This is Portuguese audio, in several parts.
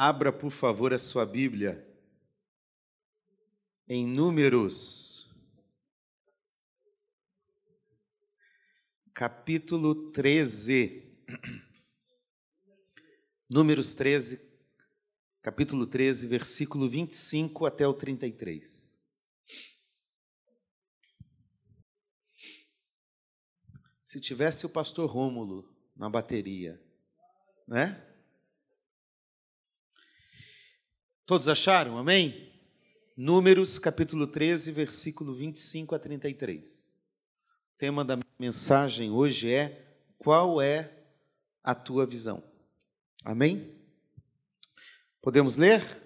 Abra, por favor, a sua Bíblia em Números, capítulo 13. Números 13, capítulo 13, versículo 25 até o 33. Se tivesse o pastor Rômulo na bateria, né? Todos acharam? Amém? Números capítulo 13, versículo 25 a 33. O tema da mensagem hoje é: Qual é a tua visão? Amém? Podemos ler?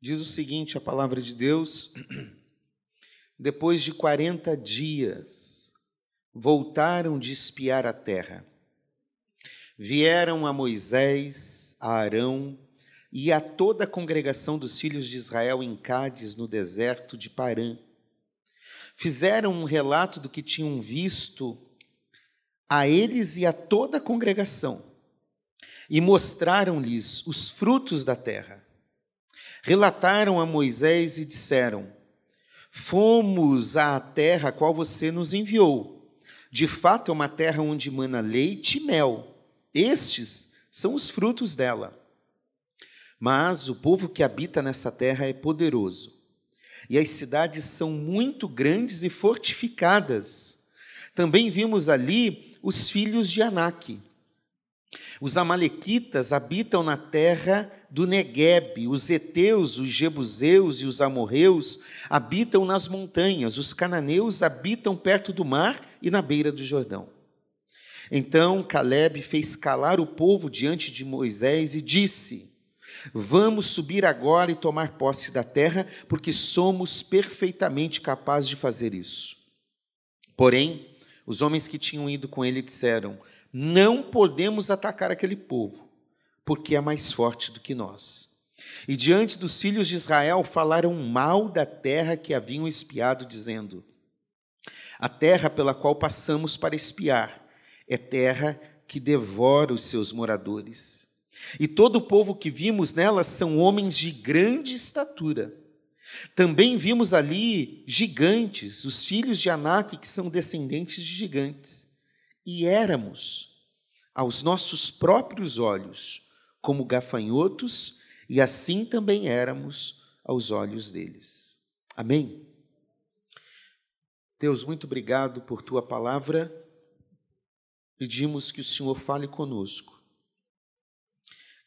Diz o seguinte: a palavra de Deus. Depois de 40 dias, voltaram de espiar a terra. Vieram a Moisés, a Arão, e a toda a congregação dos filhos de Israel em Cádiz, no deserto de Parã. Fizeram um relato do que tinham visto a eles e a toda a congregação, e mostraram-lhes os frutos da terra. Relataram a Moisés e disseram: Fomos à terra a qual você nos enviou. De fato, é uma terra onde mana leite e mel. Estes são os frutos dela. Mas o povo que habita nessa terra é poderoso, e as cidades são muito grandes e fortificadas. Também vimos ali os filhos de Anak. Os amalequitas habitam na terra do Negueb, os heteus, os jebuseus e os amorreus habitam nas montanhas, os cananeus habitam perto do mar e na beira do Jordão. Então Caleb fez calar o povo diante de Moisés e disse: Vamos subir agora e tomar posse da terra, porque somos perfeitamente capazes de fazer isso. Porém, os homens que tinham ido com ele disseram: Não podemos atacar aquele povo, porque é mais forte do que nós. E diante dos filhos de Israel falaram mal da terra que haviam espiado, dizendo: A terra pela qual passamos para espiar é terra que devora os seus moradores. E todo o povo que vimos nela são homens de grande estatura. Também vimos ali gigantes, os filhos de Anak, que são descendentes de gigantes. E éramos, aos nossos próprios olhos, como gafanhotos, e assim também éramos aos olhos deles. Amém? Deus, muito obrigado por tua palavra. Pedimos que o Senhor fale conosco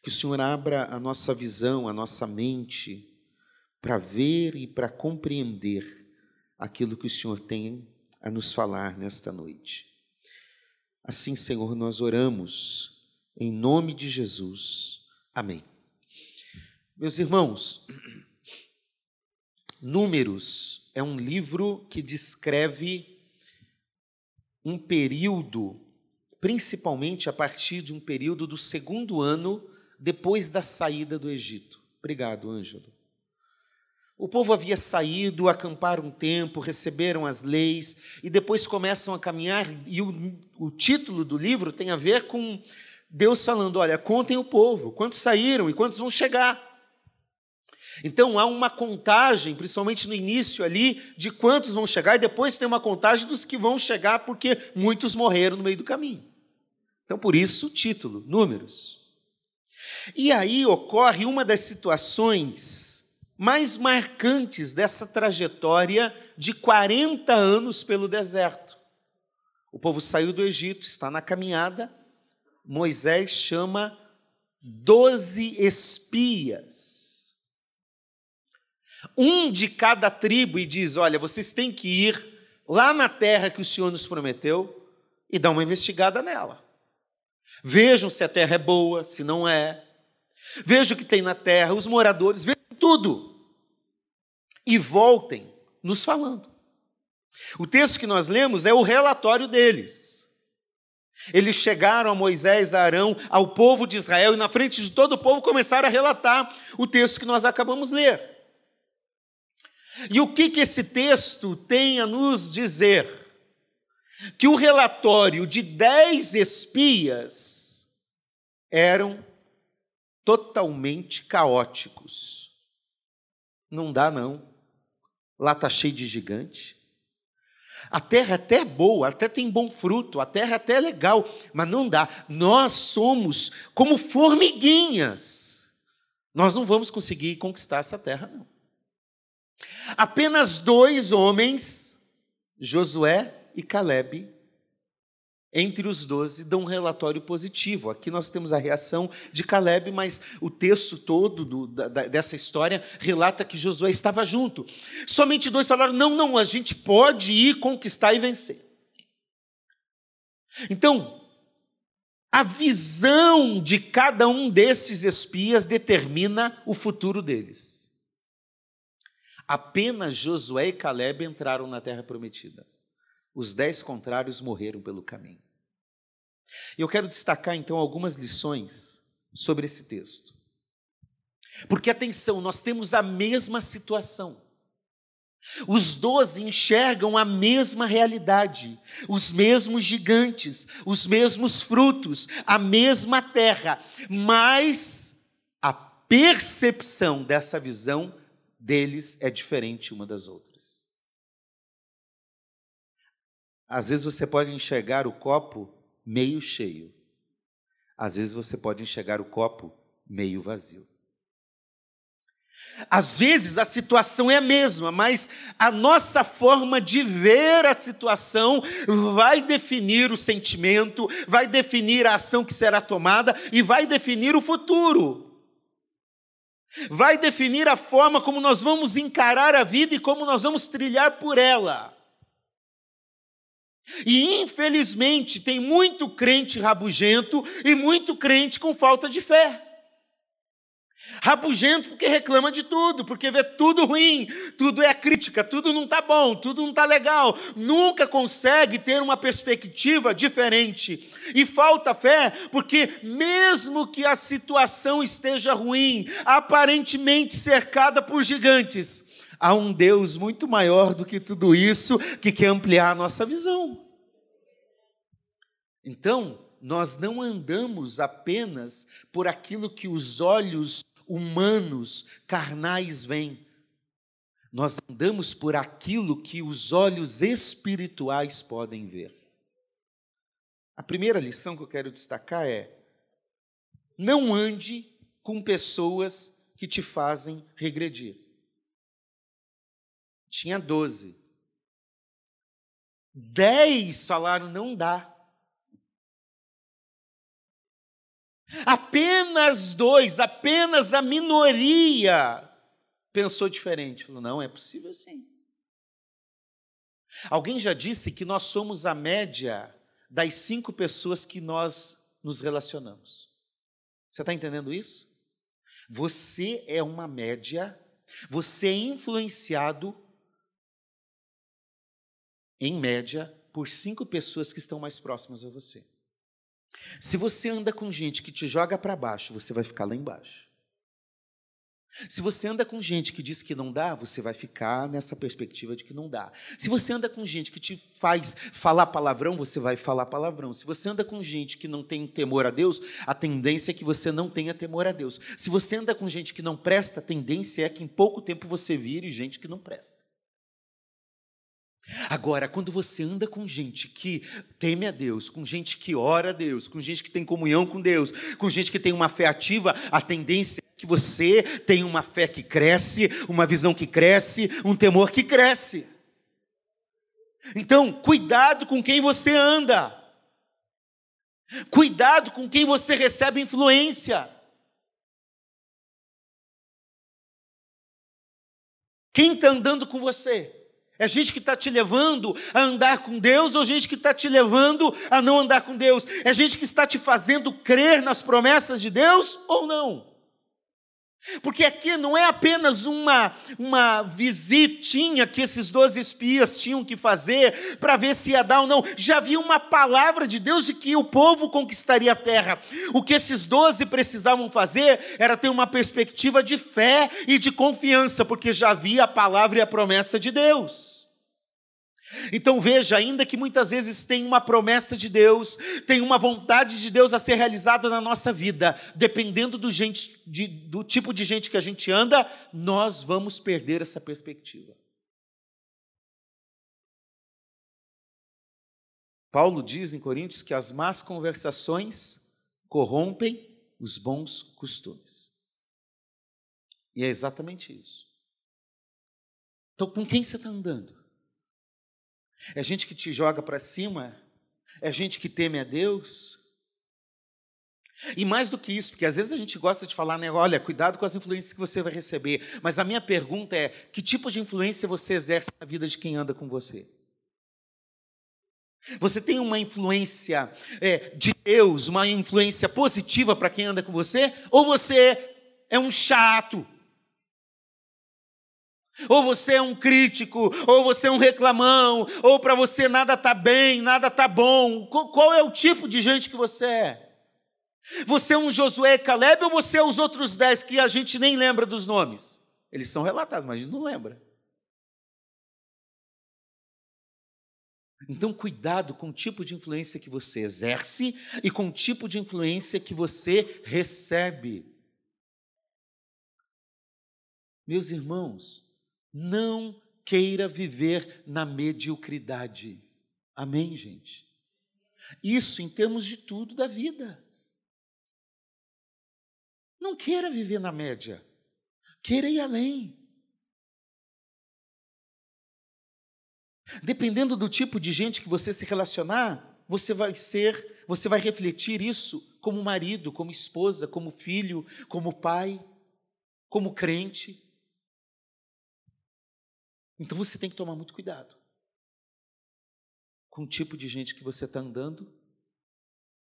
que o Senhor abra a nossa visão, a nossa mente, para ver e para compreender aquilo que o Senhor tem a nos falar nesta noite. Assim, Senhor, nós oramos em nome de Jesus. Amém. Meus irmãos, Números é um livro que descreve um período, principalmente a partir de um período do segundo ano depois da saída do Egito. Obrigado, Ângelo. O povo havia saído, acamparam um tempo, receberam as leis e depois começam a caminhar. E o, o título do livro tem a ver com Deus falando: olha, contem o povo, quantos saíram e quantos vão chegar. Então há uma contagem, principalmente no início ali, de quantos vão chegar, e depois tem uma contagem dos que vão chegar, porque muitos morreram no meio do caminho. Então, por isso o título, Números. E aí ocorre uma das situações mais marcantes dessa trajetória de 40 anos pelo deserto. O povo saiu do Egito, está na caminhada. Moisés chama doze espias. Um de cada tribo e diz: Olha, vocês têm que ir lá na terra que o Senhor nos prometeu e dar uma investigada nela. Vejam se a terra é boa, se não é. Vejam o que tem na terra, os moradores, vejam tudo. E voltem nos falando. O texto que nós lemos é o relatório deles. Eles chegaram a Moisés, a Arão, ao povo de Israel, e na frente de todo o povo começaram a relatar o texto que nós acabamos de ler. E o que, que esse texto tem a nos dizer? Que o relatório de dez espias eram totalmente caóticos. Não dá, não. Lá está cheio de gigante. A terra até é boa, até tem bom fruto, a terra até é legal, mas não dá. Nós somos como formiguinhas. Nós não vamos conseguir conquistar essa terra, não. Apenas dois homens, Josué e Caleb, entre os doze, dão um relatório positivo. Aqui nós temos a reação de Caleb, mas o texto todo do, da, dessa história relata que Josué estava junto. Somente dois falaram: não, não, a gente pode ir conquistar e vencer. Então, a visão de cada um desses espias determina o futuro deles. Apenas Josué e Caleb entraram na terra prometida. Os dez contrários morreram pelo caminho. Eu quero destacar então algumas lições sobre esse texto. Porque atenção, nós temos a mesma situação. Os doze enxergam a mesma realidade, os mesmos gigantes, os mesmos frutos, a mesma terra, mas a percepção dessa visão deles é diferente uma das outras. Às vezes você pode enxergar o copo meio cheio. Às vezes você pode enxergar o copo meio vazio. Às vezes a situação é a mesma, mas a nossa forma de ver a situação vai definir o sentimento, vai definir a ação que será tomada e vai definir o futuro. Vai definir a forma como nós vamos encarar a vida e como nós vamos trilhar por ela. E infelizmente tem muito crente rabugento e muito crente com falta de fé. Rabugento porque reclama de tudo, porque vê tudo ruim, tudo é crítica, tudo não está bom, tudo não está legal, nunca consegue ter uma perspectiva diferente. E falta fé porque, mesmo que a situação esteja ruim, aparentemente cercada por gigantes, há um Deus muito maior do que tudo isso que quer ampliar a nossa visão. Então, nós não andamos apenas por aquilo que os olhos humanos, carnais veem. Nós andamos por aquilo que os olhos espirituais podem ver. A primeira lição que eu quero destacar é: não ande com pessoas que te fazem regredir. Tinha doze. Dez falaram: não dá. Apenas dois, apenas a minoria pensou diferente. Falou: não, é possível sim. Alguém já disse que nós somos a média das cinco pessoas que nós nos relacionamos. Você está entendendo isso? Você é uma média, você é influenciado, em média, por cinco pessoas que estão mais próximas a você. Se você anda com gente que te joga para baixo, você vai ficar lá embaixo. Se você anda com gente que diz que não dá, você vai ficar nessa perspectiva de que não dá. Se você anda com gente que te faz falar palavrão, você vai falar palavrão. Se você anda com gente que não tem temor a Deus, a tendência é que você não tenha temor a Deus. Se você anda com gente que não presta, a tendência é que em pouco tempo você vire gente que não presta. Agora, quando você anda com gente que teme a Deus, com gente que ora a Deus, com gente que tem comunhão com Deus, com gente que tem uma fé ativa, a tendência é que você tenha uma fé que cresce, uma visão que cresce, um temor que cresce. Então, cuidado com quem você anda. Cuidado com quem você recebe influência. Quem está andando com você? É gente que está te levando a andar com Deus ou gente que está te levando a não andar com Deus? É gente que está te fazendo crer nas promessas de Deus ou não? Porque aqui não é apenas uma, uma visitinha que esses doze espias tinham que fazer para ver se ia dar ou não. Já havia uma palavra de Deus de que o povo conquistaria a terra. O que esses doze precisavam fazer era ter uma perspectiva de fé e de confiança, porque já havia a palavra e a promessa de Deus. Então veja, ainda que muitas vezes tem uma promessa de Deus, tem uma vontade de Deus a ser realizada na nossa vida, dependendo do, gente, de, do tipo de gente que a gente anda, nós vamos perder essa perspectiva. Paulo diz em Coríntios que as más conversações corrompem os bons costumes. E é exatamente isso. Então, com quem você está andando? É gente que te joga para cima? É gente que teme a Deus? E mais do que isso, porque às vezes a gente gosta de falar, né, olha, cuidado com as influências que você vai receber. Mas a minha pergunta é: que tipo de influência você exerce na vida de quem anda com você? Você tem uma influência é, de Deus, uma influência positiva para quem anda com você? Ou você é um chato? Ou você é um crítico, ou você é um reclamão, ou para você nada está bem, nada está bom. Qual é o tipo de gente que você é? Você é um Josué Caleb ou você é os outros dez que a gente nem lembra dos nomes? Eles são relatados, mas a gente não lembra. Então, cuidado com o tipo de influência que você exerce e com o tipo de influência que você recebe. Meus irmãos, não queira viver na mediocridade. Amém, gente? Isso em termos de tudo da vida. Não queira viver na média. Queira ir além. Dependendo do tipo de gente que você se relacionar, você vai ser, você vai refletir isso como marido, como esposa, como filho, como pai, como crente. Então você tem que tomar muito cuidado com o tipo de gente que você está andando.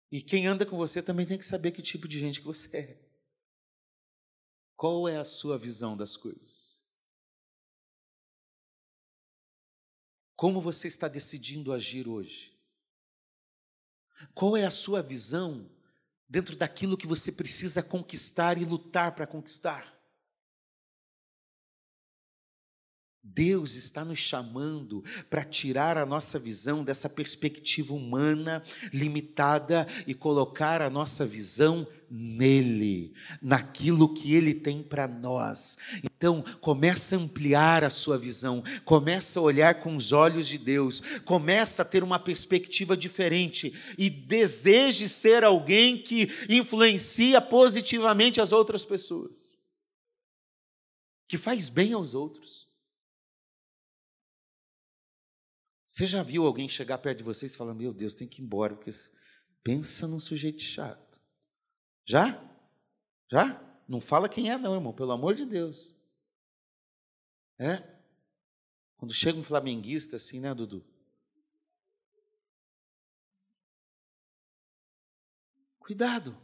E quem anda com você também tem que saber que tipo de gente que você é. Qual é a sua visão das coisas? Como você está decidindo agir hoje? Qual é a sua visão dentro daquilo que você precisa conquistar e lutar para conquistar? Deus está nos chamando para tirar a nossa visão dessa perspectiva humana limitada e colocar a nossa visão nele, naquilo que ele tem para nós. Então, começa a ampliar a sua visão, começa a olhar com os olhos de Deus, começa a ter uma perspectiva diferente e deseje ser alguém que influencia positivamente as outras pessoas. Que faz bem aos outros Você já viu alguém chegar perto de vocês e falar: Meu Deus, tem que ir embora, porque pensa num sujeito chato. Já? Já? Não fala quem é, não, irmão, pelo amor de Deus. É? Quando chega um flamenguista assim, né, Dudu? Cuidado.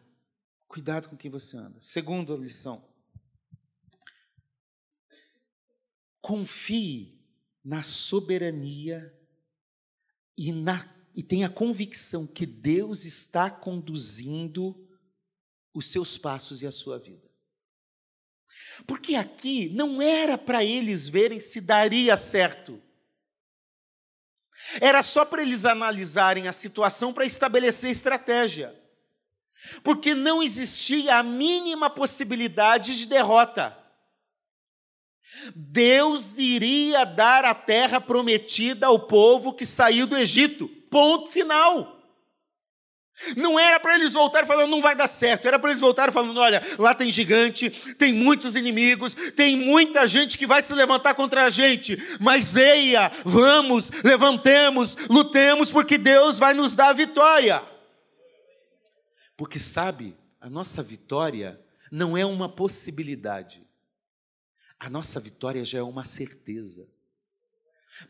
Cuidado com quem você anda. Segunda lição. Confie na soberania e, na, e tenha convicção que Deus está conduzindo os seus passos e a sua vida. Porque aqui não era para eles verem se daria certo. Era só para eles analisarem a situação para estabelecer estratégia. Porque não existia a mínima possibilidade de derrota. Deus iria dar a terra prometida ao povo que saiu do Egito. Ponto final. Não era para eles voltarem falando, não vai dar certo. Era para eles voltarem falando: olha, lá tem gigante, tem muitos inimigos, tem muita gente que vai se levantar contra a gente. Mas eia, vamos, levantemos, lutemos, porque Deus vai nos dar a vitória. Porque sabe, a nossa vitória não é uma possibilidade a nossa vitória já é uma certeza.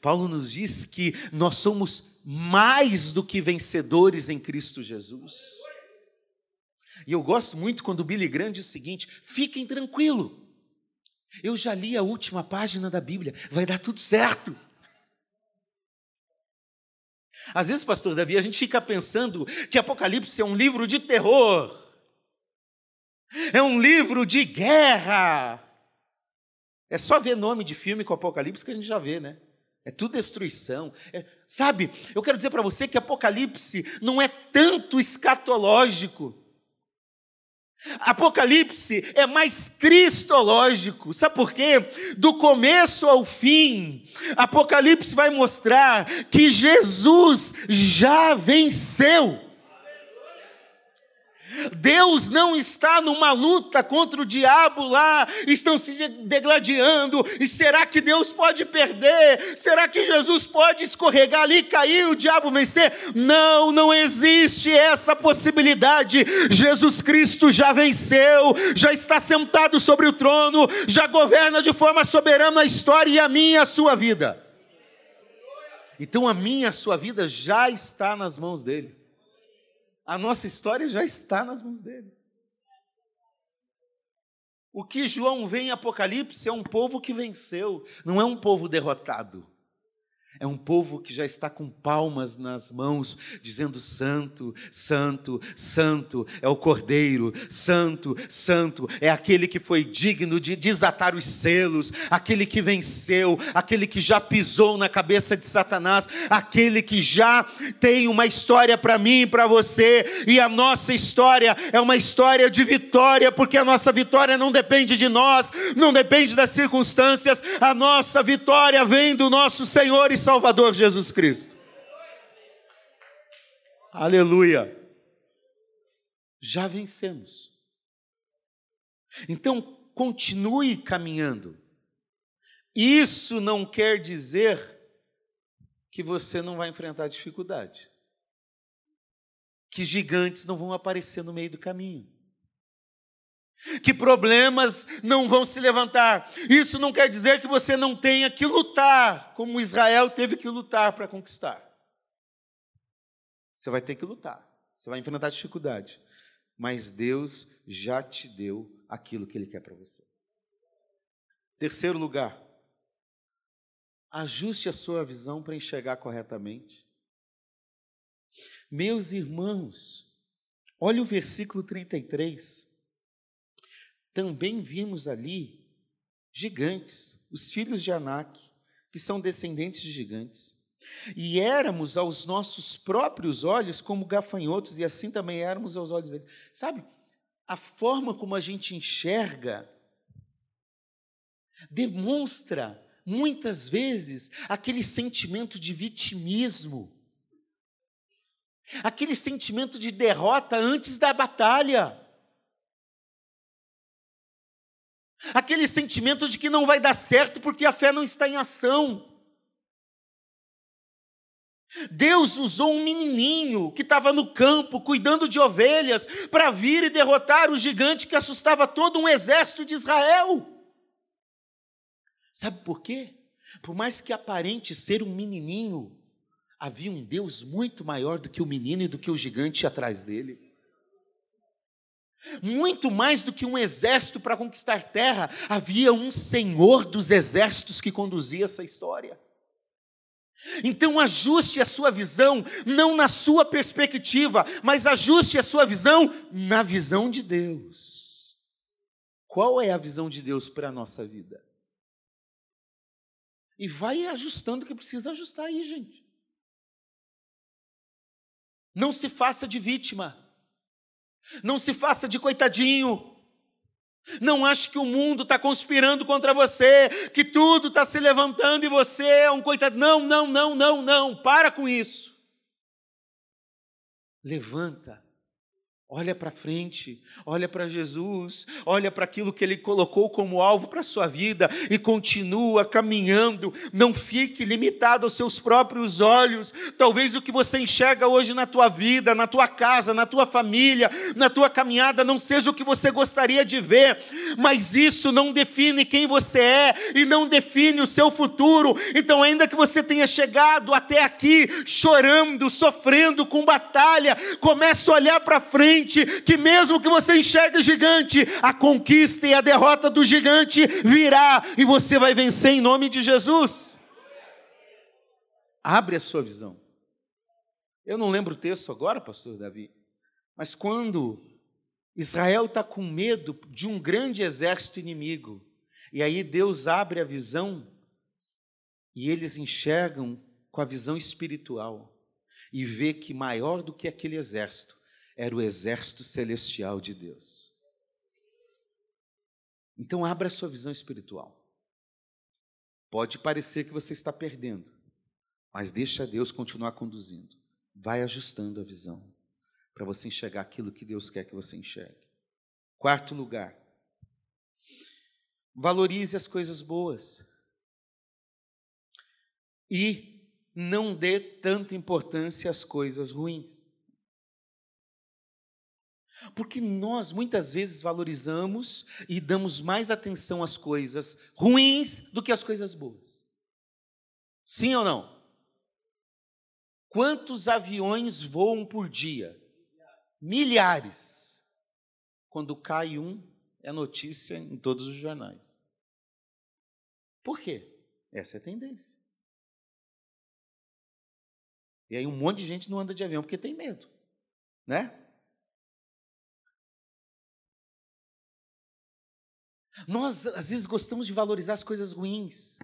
Paulo nos diz que nós somos mais do que vencedores em Cristo Jesus. E eu gosto muito quando o Billy Graham diz o seguinte: fiquem tranquilo. Eu já li a última página da Bíblia, vai dar tudo certo. Às vezes, pastor Davi, a gente fica pensando que Apocalipse é um livro de terror, é um livro de guerra, é só ver nome de filme com Apocalipse que a gente já vê, né? É tudo destruição. É, sabe, eu quero dizer para você que Apocalipse não é tanto escatológico. Apocalipse é mais cristológico. Sabe por quê? Do começo ao fim, Apocalipse vai mostrar que Jesus já venceu. Deus não está numa luta contra o diabo lá, estão se degladiando, e será que Deus pode perder? Será que Jesus pode escorregar ali, cair e o diabo vencer? Não, não existe essa possibilidade. Jesus Cristo já venceu, já está sentado sobre o trono, já governa de forma soberana a história e a minha a sua vida. Então a minha a sua vida já está nas mãos dele. A nossa história já está nas mãos dele. O que João vê em Apocalipse é um povo que venceu, não é um povo derrotado. É um povo que já está com palmas nas mãos, dizendo: Santo, Santo, Santo é o Cordeiro, Santo, Santo é aquele que foi digno de desatar os selos, aquele que venceu, aquele que já pisou na cabeça de Satanás, aquele que já tem uma história para mim e para você, e a nossa história é uma história de vitória, porque a nossa vitória não depende de nós, não depende das circunstâncias, a nossa vitória vem do nosso Senhor e. Salvador Jesus Cristo. Aleluia. Já vencemos. Então, continue caminhando. Isso não quer dizer que você não vai enfrentar dificuldade. Que gigantes não vão aparecer no meio do caminho que problemas não vão se levantar. Isso não quer dizer que você não tenha que lutar, como Israel teve que lutar para conquistar. Você vai ter que lutar, você vai enfrentar dificuldade, mas Deus já te deu aquilo que Ele quer para você. Terceiro lugar, ajuste a sua visão para enxergar corretamente. Meus irmãos, olha o versículo 33 também vimos ali gigantes, os filhos de Anak, que são descendentes de gigantes. E éramos aos nossos próprios olhos como gafanhotos, e assim também éramos aos olhos deles. Sabe, a forma como a gente enxerga demonstra muitas vezes aquele sentimento de vitimismo, aquele sentimento de derrota antes da batalha. Aquele sentimento de que não vai dar certo porque a fé não está em ação. Deus usou um menininho que estava no campo cuidando de ovelhas para vir e derrotar o gigante que assustava todo um exército de Israel. Sabe por quê? Por mais que aparente ser um menininho, havia um Deus muito maior do que o menino e do que o gigante atrás dele. Muito mais do que um exército para conquistar terra, havia um senhor dos exércitos que conduzia essa história. Então ajuste a sua visão, não na sua perspectiva, mas ajuste a sua visão na visão de Deus. Qual é a visão de Deus para a nossa vida? E vai ajustando o que precisa ajustar aí, gente. Não se faça de vítima. Não se faça de coitadinho. Não ache que o mundo está conspirando contra você, que tudo está se levantando e você é um coitado. Não, não, não, não, não. Para com isso. Levanta Olha para frente, olha para Jesus, olha para aquilo que Ele colocou como alvo para a sua vida e continua caminhando. Não fique limitado aos seus próprios olhos. Talvez o que você enxerga hoje na tua vida, na tua casa, na tua família, na tua caminhada, não seja o que você gostaria de ver, mas isso não define quem você é e não define o seu futuro. Então, ainda que você tenha chegado até aqui chorando, sofrendo com batalha, comece a olhar para frente que mesmo que você enxergue gigante, a conquista e a derrota do gigante virá e você vai vencer em nome de Jesus. Abre a sua visão. Eu não lembro o texto agora, pastor Davi, mas quando Israel está com medo de um grande exército inimigo, e aí Deus abre a visão E eles enxergam com a visão espiritual e vê que maior do que aquele exército era o exército celestial de Deus. Então abra a sua visão espiritual. Pode parecer que você está perdendo, mas deixa Deus continuar conduzindo. Vai ajustando a visão para você enxergar aquilo que Deus quer que você enxergue. Quarto lugar, valorize as coisas boas e não dê tanta importância às coisas ruins. Porque nós muitas vezes valorizamos e damos mais atenção às coisas ruins do que às coisas boas. Sim ou não? Quantos aviões voam por dia? Milhares. Quando cai um, é notícia em todos os jornais. Por quê? Essa é a tendência. E aí um monte de gente não anda de avião porque tem medo, né? Nós, às vezes, gostamos de valorizar as coisas ruins.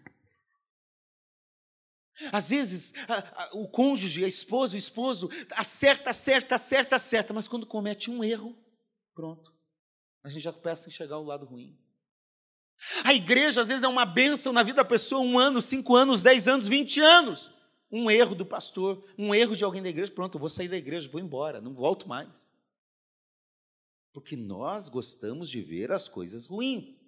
Às vezes, a, a, o cônjuge, a esposa, o esposo, acerta, acerta, acerta, acerta, mas quando comete um erro, pronto. A gente já começa a enxergar o lado ruim. A igreja, às vezes, é uma bênção na vida da pessoa, um ano, cinco anos, dez anos, vinte anos. Um erro do pastor, um erro de alguém da igreja, pronto, eu vou sair da igreja, vou embora, não volto mais. Porque nós gostamos de ver as coisas ruins.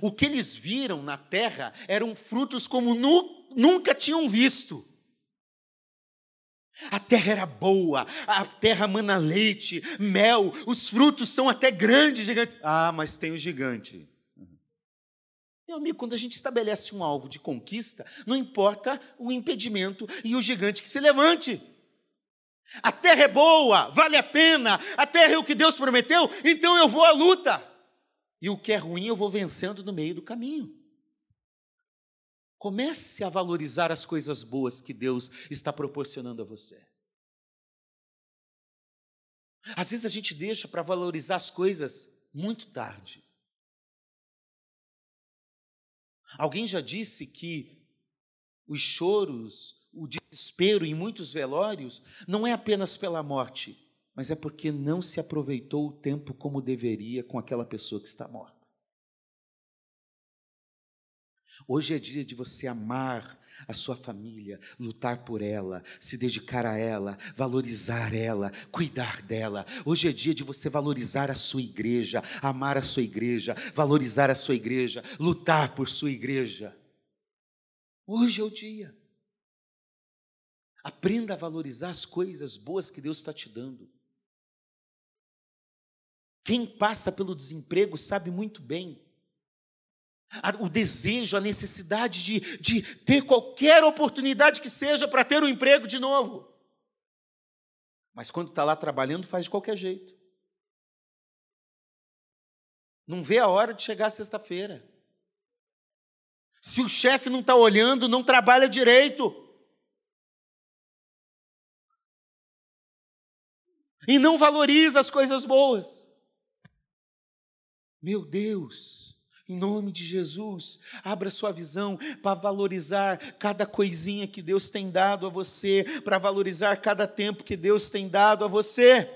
O que eles viram na terra eram frutos como nu, nunca tinham visto. A terra era boa, a terra mana leite, mel, os frutos são até grandes, gigantes. Ah, mas tem o gigante. Meu amigo, quando a gente estabelece um alvo de conquista, não importa o impedimento e o gigante que se levante. A terra é boa, vale a pena, a terra é o que Deus prometeu, então eu vou à luta. E o que é ruim eu vou vencendo no meio do caminho. Comece a valorizar as coisas boas que Deus está proporcionando a você. Às vezes a gente deixa para valorizar as coisas muito tarde. Alguém já disse que os choros, o desespero em muitos velórios não é apenas pela morte, mas é porque não se aproveitou o tempo como deveria com aquela pessoa que está morta. Hoje é dia de você amar a sua família, lutar por ela, se dedicar a ela, valorizar ela, cuidar dela. Hoje é dia de você valorizar a sua igreja, amar a sua igreja, valorizar a sua igreja, lutar por sua igreja. Hoje é o dia. Aprenda a valorizar as coisas boas que Deus está te dando. Quem passa pelo desemprego sabe muito bem. O desejo, a necessidade de, de ter qualquer oportunidade que seja para ter um emprego de novo. Mas quando está lá trabalhando, faz de qualquer jeito. Não vê a hora de chegar sexta-feira. Se o chefe não está olhando, não trabalha direito. E não valoriza as coisas boas. Meu Deus, em nome de Jesus, abra sua visão para valorizar cada coisinha que Deus tem dado a você, para valorizar cada tempo que Deus tem dado a você.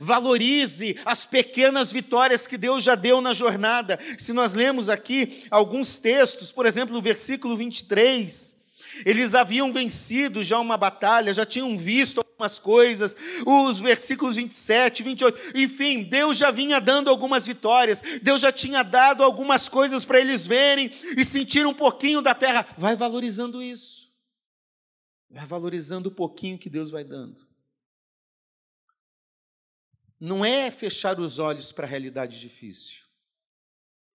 Valorize as pequenas vitórias que Deus já deu na jornada. Se nós lemos aqui alguns textos, por exemplo, no versículo 23, eles haviam vencido já uma batalha, já tinham visto algumas coisas, os versículos 27, 28, enfim, Deus já vinha dando algumas vitórias, Deus já tinha dado algumas coisas para eles verem e sentir um pouquinho da terra. Vai valorizando isso, vai valorizando o pouquinho que Deus vai dando. Não é fechar os olhos para a realidade difícil,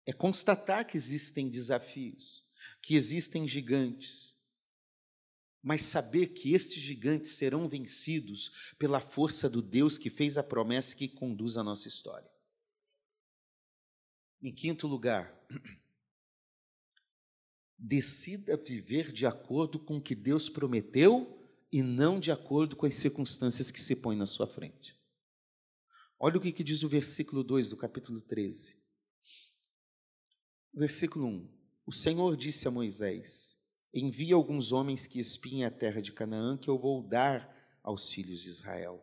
é constatar que existem desafios, que existem gigantes mas saber que estes gigantes serão vencidos pela força do Deus que fez a promessa que conduz a nossa história. Em quinto lugar, decida viver de acordo com o que Deus prometeu e não de acordo com as circunstâncias que se põem na sua frente. Olha o que, diz o versículo 2 do capítulo 13. Versículo 1. O Senhor disse a Moisés: Envia alguns homens que espiem a terra de Canaã, que eu vou dar aos filhos de Israel.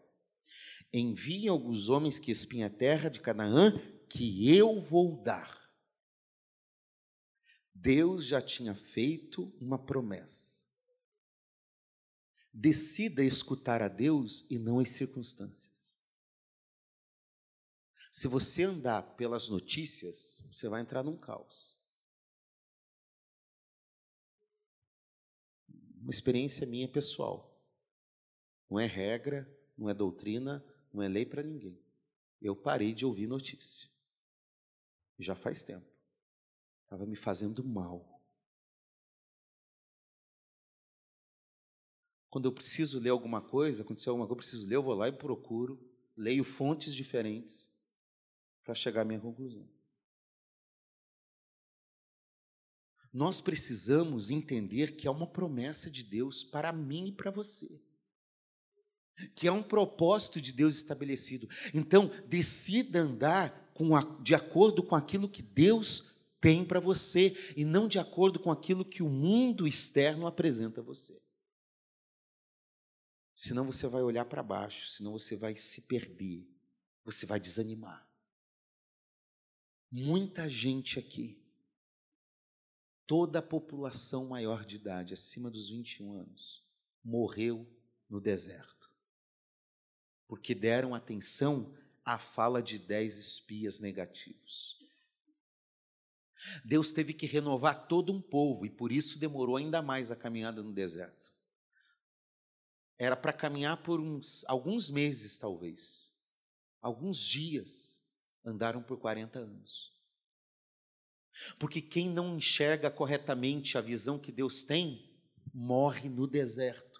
Enviem alguns homens que espiem a terra de Canaã, que eu vou dar. Deus já tinha feito uma promessa. Decida escutar a Deus e não as circunstâncias. Se você andar pelas notícias, você vai entrar num caos. Uma experiência minha pessoal. Não é regra, não é doutrina, não é lei para ninguém. Eu parei de ouvir notícia. Já faz tempo. Estava me fazendo mal. Quando eu preciso ler alguma coisa, aconteceu alguma coisa, eu preciso ler, eu vou lá e procuro, leio fontes diferentes para chegar à minha conclusão. Nós precisamos entender que é uma promessa de Deus para mim e para você. Que é um propósito de Deus estabelecido. Então, decida andar a, de acordo com aquilo que Deus tem para você e não de acordo com aquilo que o mundo externo apresenta a você. Senão você vai olhar para baixo, senão você vai se perder, você vai desanimar. Muita gente aqui, toda a população maior de idade, acima dos 21 anos, morreu no deserto. Porque deram atenção à fala de dez espias negativos. Deus teve que renovar todo um povo e por isso demorou ainda mais a caminhada no deserto. Era para caminhar por uns, alguns meses, talvez, alguns dias andaram por 40 anos. Porque quem não enxerga corretamente a visão que Deus tem, morre no deserto,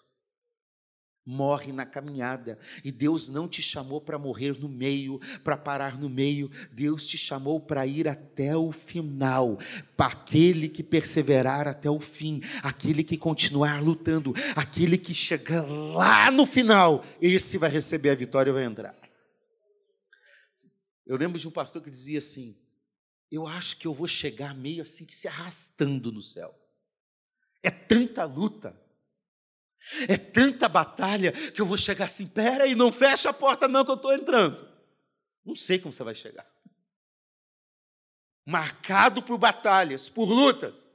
morre na caminhada. E Deus não te chamou para morrer no meio, para parar no meio, Deus te chamou para ir até o final, para aquele que perseverar até o fim, aquele que continuar lutando, aquele que chegar lá no final, esse vai receber a vitória e vai entrar. Eu lembro de um pastor que dizia assim: Eu acho que eu vou chegar meio assim que se arrastando no céu. É tanta luta, é tanta batalha que eu vou chegar assim, pera aí, não fecha a porta não que eu estou entrando. Não sei como você vai chegar. Marcado por batalhas, por lutas,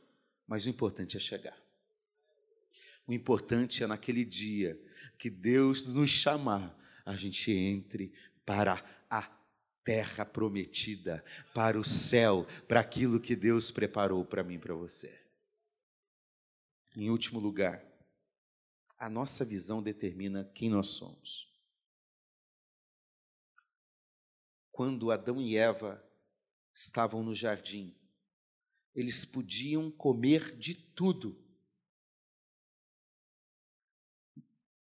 mas o importante é chegar. O importante é naquele dia que Deus nos chamar, a gente entre para terra prometida, para o céu, para aquilo que Deus preparou para mim e para você. Em último lugar, a nossa visão determina quem nós somos. Quando Adão e Eva estavam no jardim, eles podiam comer de tudo,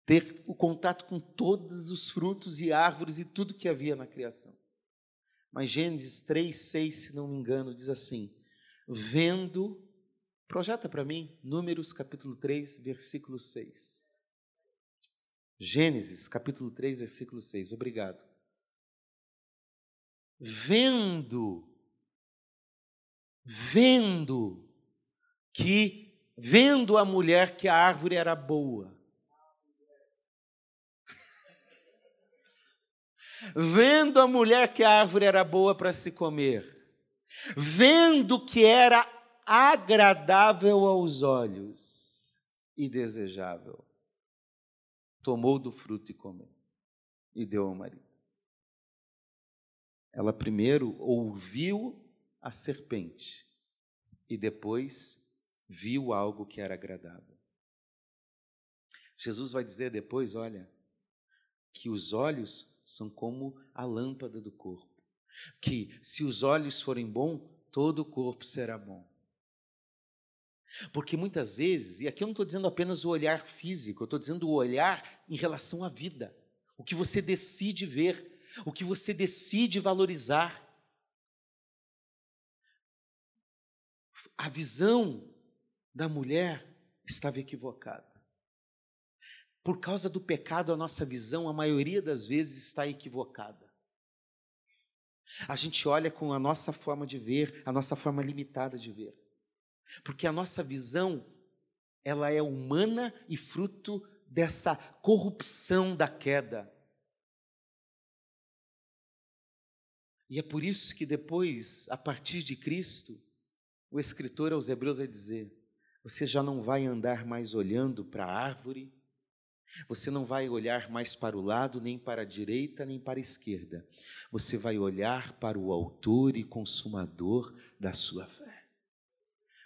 ter o contato com todos os frutos e árvores e tudo que havia na criação. Mas Gênesis 3, 6, se não me engano, diz assim: vendo, projeta para mim, Números capítulo 3, versículo 6. Gênesis, capítulo 3, versículo 6. Obrigado. Vendo, vendo que, vendo a mulher que a árvore era boa, vendo a mulher que a árvore era boa para se comer, vendo que era agradável aos olhos e desejável tomou do fruto e comeu, e deu ao marido. Ela primeiro ouviu a serpente e depois viu algo que era agradável. Jesus vai dizer depois: olha, que os olhos são como a lâmpada do corpo. Que se os olhos forem bons, todo o corpo será bom. Porque muitas vezes, e aqui eu não estou dizendo apenas o olhar físico, eu estou dizendo o olhar em relação à vida, o que você decide ver, o que você decide valorizar. A visão da mulher estava equivocada. Por causa do pecado, a nossa visão, a maioria das vezes, está equivocada. A gente olha com a nossa forma de ver, a nossa forma limitada de ver. Porque a nossa visão, ela é humana e fruto dessa corrupção da queda. E é por isso que depois, a partir de Cristo, o escritor aos Hebreus vai dizer: você já não vai andar mais olhando para a árvore, você não vai olhar mais para o lado, nem para a direita, nem para a esquerda. Você vai olhar para o Autor e Consumador da sua fé.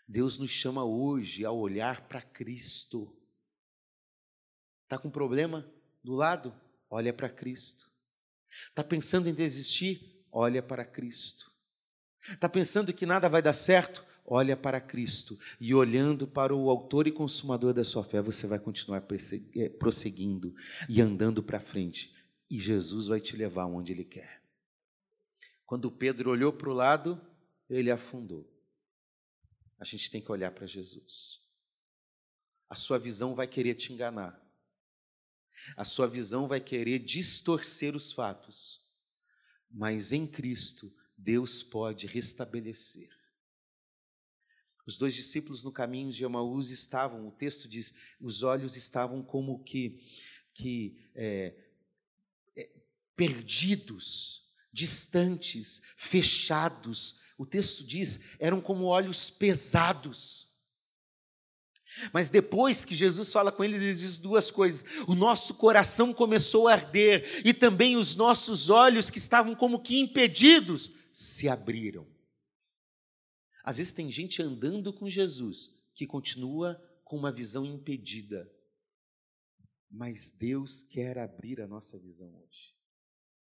Deus nos chama hoje a olhar para Cristo. Está com problema do lado? Olha para Cristo. Está pensando em desistir? Olha para Cristo. Está pensando que nada vai dar certo? Olha para Cristo e olhando para o autor e consumador da sua fé, você vai continuar eh, prosseguindo e andando para frente. E Jesus vai te levar onde Ele quer. Quando Pedro olhou para o lado, ele afundou. A gente tem que olhar para Jesus. A sua visão vai querer te enganar. A sua visão vai querer distorcer os fatos. Mas em Cristo, Deus pode restabelecer. Os dois discípulos no caminho de Emaús estavam, o texto diz, os olhos estavam como que, que é, é, perdidos, distantes, fechados. O texto diz, eram como olhos pesados. Mas depois que Jesus fala com eles, ele diz duas coisas: o nosso coração começou a arder, e também os nossos olhos, que estavam como que impedidos, se abriram. Às vezes tem gente andando com Jesus que continua com uma visão impedida. Mas Deus quer abrir a nossa visão hoje.